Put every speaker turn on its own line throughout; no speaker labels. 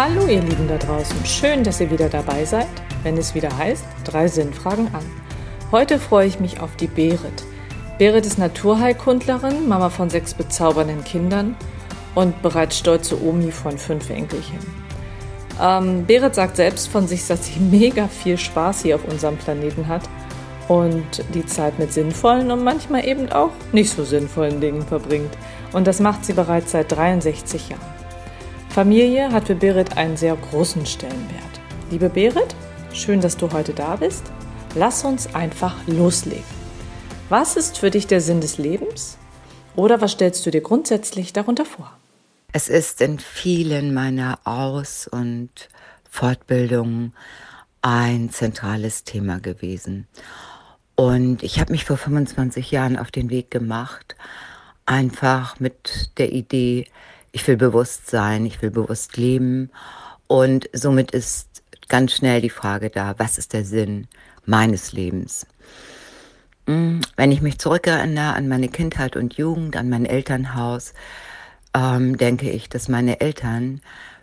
Hallo ihr Lieben da draußen, schön, dass ihr wieder dabei seid, wenn es wieder heißt, drei Sinnfragen an. Heute freue ich mich auf die Berit. Berit ist Naturheilkundlerin, Mama von sechs bezaubernden Kindern und bereits stolze Omi von fünf Enkelchen. Ähm, Berit sagt selbst von sich, dass sie mega viel Spaß hier auf unserem Planeten hat und die Zeit mit sinnvollen und manchmal eben auch nicht so sinnvollen Dingen verbringt. Und das macht sie bereits seit 63 Jahren. Familie hat für Berit einen sehr großen Stellenwert. Liebe Berit, schön, dass du heute da bist. Lass uns einfach loslegen. Was ist für dich der Sinn des Lebens? Oder was stellst du dir grundsätzlich darunter vor?
Es ist in vielen meiner Aus- und Fortbildungen ein zentrales Thema gewesen. Und ich habe mich vor 25 Jahren auf den Weg gemacht, einfach mit der Idee, ich will bewusst sein, ich will bewusst leben. Und somit ist ganz schnell die Frage da, was ist der Sinn meines Lebens? Hm, wenn ich mich zurückerinnere an meine Kindheit und Jugend, an mein Elternhaus, ähm, denke ich, dass meine Eltern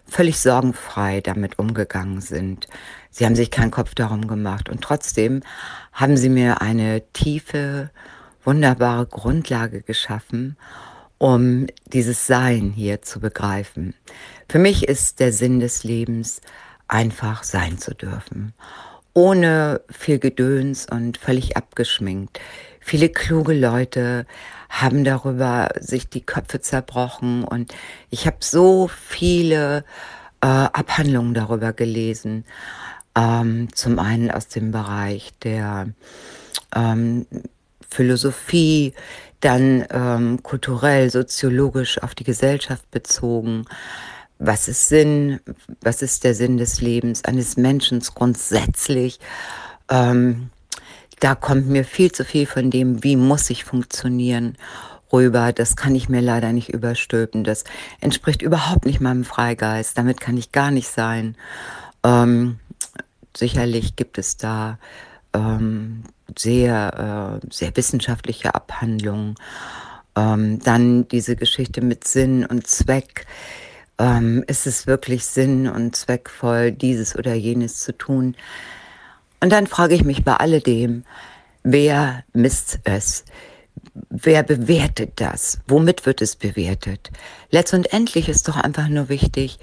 völlig sorgenfrei damit umgegangen sind. Sie haben sich keinen Kopf darum gemacht und trotzdem haben sie mir eine tiefe, wunderbare Grundlage geschaffen um dieses Sein hier zu begreifen. Für mich ist der Sinn des Lebens einfach sein zu dürfen, ohne viel Gedöns und völlig abgeschminkt. Viele kluge Leute haben darüber sich die Köpfe zerbrochen und ich habe so viele äh, Abhandlungen darüber gelesen. Ähm, zum einen aus dem Bereich der ähm, Philosophie, dann ähm, kulturell, soziologisch auf die Gesellschaft bezogen. Was ist Sinn? Was ist der Sinn des Lebens eines Menschen grundsätzlich? Ähm, da kommt mir viel zu viel von dem, wie muss ich funktionieren, rüber. Das kann ich mir leider nicht überstülpen. Das entspricht überhaupt nicht meinem Freigeist. Damit kann ich gar nicht sein. Ähm, sicherlich gibt es da ähm, sehr, äh, sehr wissenschaftliche Abhandlungen. Ähm, dann diese Geschichte mit Sinn und Zweck. Ähm, ist es wirklich Sinn und zweckvoll, dieses oder jenes zu tun? Und dann frage ich mich bei alledem, wer misst es? Wer bewertet das? Womit wird es bewertet? Letztendlich ist doch einfach nur wichtig,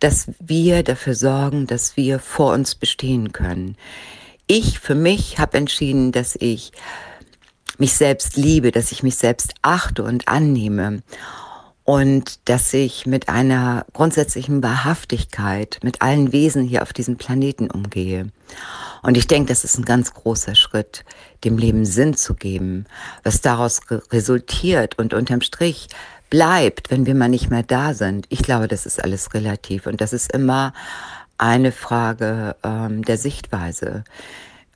dass wir dafür sorgen, dass wir vor uns bestehen können ich für mich habe entschieden, dass ich mich selbst liebe, dass ich mich selbst achte und annehme und dass ich mit einer grundsätzlichen Wahrhaftigkeit mit allen Wesen hier auf diesem Planeten umgehe. Und ich denke, das ist ein ganz großer Schritt, dem Leben Sinn zu geben, was daraus resultiert und unterm Strich bleibt, wenn wir mal nicht mehr da sind. Ich glaube, das ist alles relativ und das ist immer eine Frage ähm, der Sichtweise.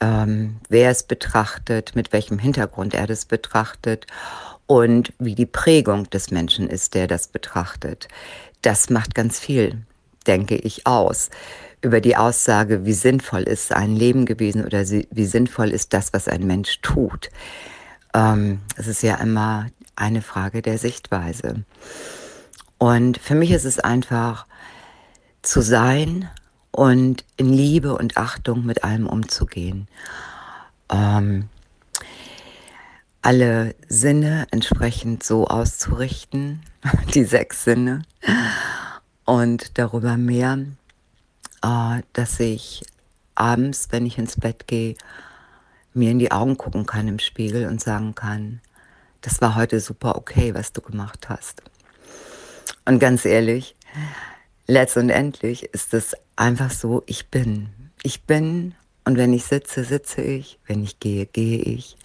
Ähm, wer es betrachtet, mit welchem Hintergrund er das betrachtet und wie die Prägung des Menschen ist, der das betrachtet. Das macht ganz viel, denke ich, aus über die Aussage, wie sinnvoll ist ein Leben gewesen oder wie sinnvoll ist das, was ein Mensch tut. Ähm, es ist ja immer eine Frage der Sichtweise. Und für mich ist es einfach zu sein und in Liebe und Achtung mit allem umzugehen. Ähm, alle Sinne entsprechend so auszurichten, die sechs Sinne, und darüber mehr, äh, dass ich abends, wenn ich ins Bett gehe, mir in die Augen gucken kann im Spiegel und sagen kann, das war heute super okay, was du gemacht hast. Und ganz ehrlich, letztendlich ist es einfach so, ich bin. Ich bin und wenn ich sitze, sitze ich. Wenn ich gehe, gehe ich.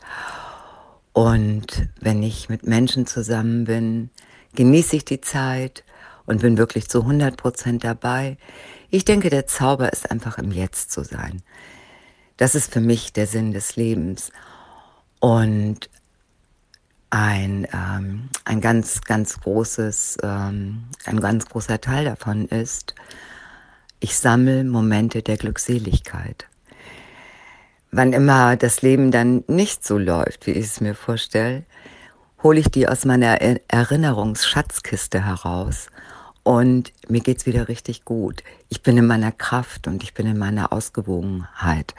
Und wenn ich mit Menschen zusammen bin, genieße ich die Zeit und bin wirklich zu 100 Prozent dabei. Ich denke, der Zauber ist einfach im Jetzt zu sein. Das ist für mich der Sinn des Lebens. Und ein, ähm, ein ganz, ganz großes, ähm, ein ganz großer Teil davon ist, ich sammle Momente der Glückseligkeit. Wann immer das Leben dann nicht so läuft, wie ich es mir vorstelle, hole ich die aus meiner Erinnerungsschatzkiste heraus und mir geht's wieder richtig gut. Ich bin in meiner Kraft und ich bin in meiner Ausgewogenheit.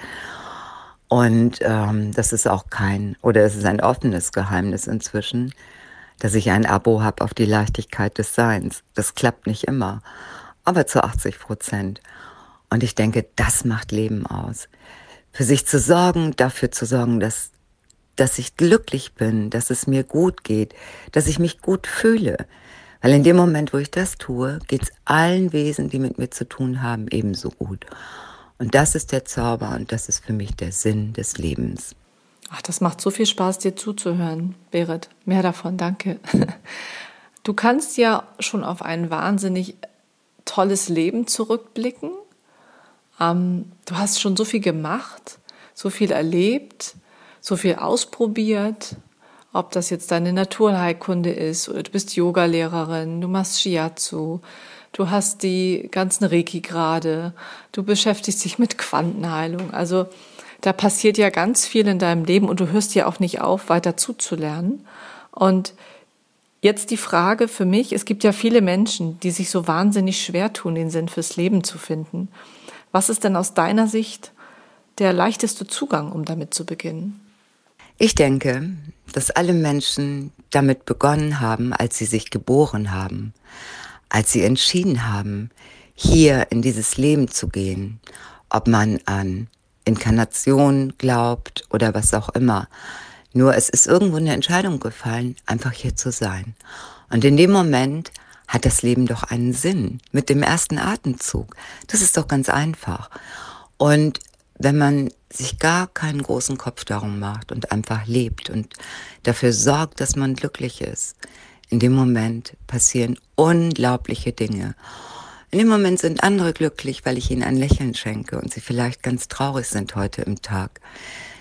Und ähm, das ist auch kein, oder es ist ein offenes Geheimnis inzwischen, dass ich ein Abo habe auf die Leichtigkeit des Seins. Das klappt nicht immer, aber zu 80 Prozent. Und ich denke, das macht Leben aus. Für sich zu sorgen, dafür zu sorgen, dass, dass ich glücklich bin, dass es mir gut geht, dass ich mich gut fühle, weil in dem Moment, wo ich das tue, geht es allen Wesen, die mit mir zu tun haben, ebenso gut. Und das ist der Zauber und das ist für mich der Sinn des Lebens.
Ach, das macht so viel Spaß, dir zuzuhören, Berit. Mehr davon, danke. Du kannst ja schon auf ein wahnsinnig tolles Leben zurückblicken. Ähm, du hast schon so viel gemacht, so viel erlebt, so viel ausprobiert ob das jetzt deine Naturheilkunde ist oder du bist Yogalehrerin, du machst Shiatsu, du hast die ganzen Reiki gerade, du beschäftigst dich mit Quantenheilung. Also da passiert ja ganz viel in deinem Leben und du hörst ja auch nicht auf, weiter zuzulernen. Und jetzt die Frage für mich, es gibt ja viele Menschen, die sich so wahnsinnig schwer tun, den Sinn fürs Leben zu finden. Was ist denn aus deiner Sicht der leichteste Zugang, um damit zu beginnen?
Ich denke, dass alle Menschen damit begonnen haben, als sie sich geboren haben, als sie entschieden haben, hier in dieses Leben zu gehen, ob man an Inkarnation glaubt oder was auch immer. Nur es ist irgendwo eine Entscheidung gefallen, einfach hier zu sein. Und in dem Moment hat das Leben doch einen Sinn mit dem ersten Atemzug. Das ist doch ganz einfach. Und wenn man sich gar keinen großen Kopf darum macht und einfach lebt und dafür sorgt, dass man glücklich ist, in dem Moment passieren unglaubliche Dinge. In dem Moment sind andere glücklich, weil ich ihnen ein Lächeln schenke und sie vielleicht ganz traurig sind heute im Tag.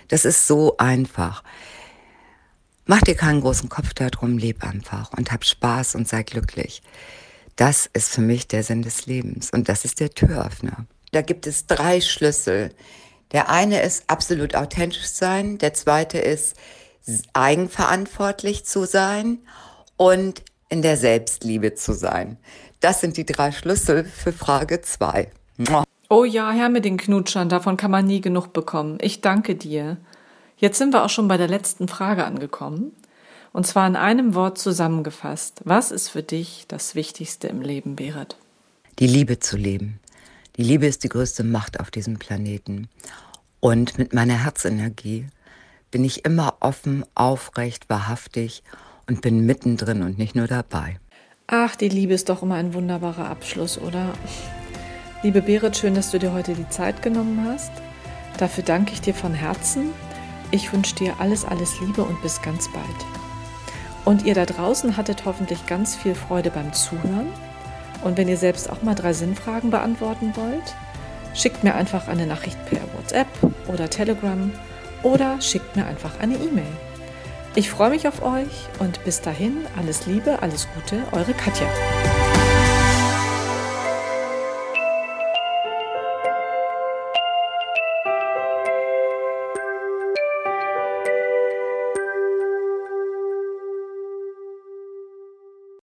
Das ist so einfach. Mach dir keinen großen Kopf darum, leb einfach und hab Spaß und sei glücklich. Das ist für mich der Sinn des Lebens und das ist der Türöffner. Da gibt es drei Schlüssel, der eine ist absolut authentisch sein, der zweite ist eigenverantwortlich zu sein und in der Selbstliebe zu sein. Das sind die drei Schlüssel für Frage zwei.
Oh ja, Herr mit den Knutschern, davon kann man nie genug bekommen. Ich danke dir. Jetzt sind wir auch schon bei der letzten Frage angekommen. Und zwar in einem Wort zusammengefasst. Was ist für dich das Wichtigste im Leben, Berit?
Die Liebe zu leben. Die Liebe ist die größte Macht auf diesem Planeten. Und mit meiner Herzenergie bin ich immer offen, aufrecht, wahrhaftig und bin mittendrin und nicht nur dabei.
Ach, die Liebe ist doch immer ein wunderbarer Abschluss, oder? Liebe Berit, schön, dass du dir heute die Zeit genommen hast. Dafür danke ich dir von Herzen. Ich wünsche dir alles, alles Liebe und bis ganz bald. Und ihr da draußen hattet hoffentlich ganz viel Freude beim Zuhören. Und wenn ihr selbst auch mal drei Sinnfragen beantworten wollt, schickt mir einfach eine Nachricht per WhatsApp oder Telegram oder schickt mir einfach eine E-Mail. Ich freue mich auf euch und bis dahin alles Liebe, alles Gute, eure Katja.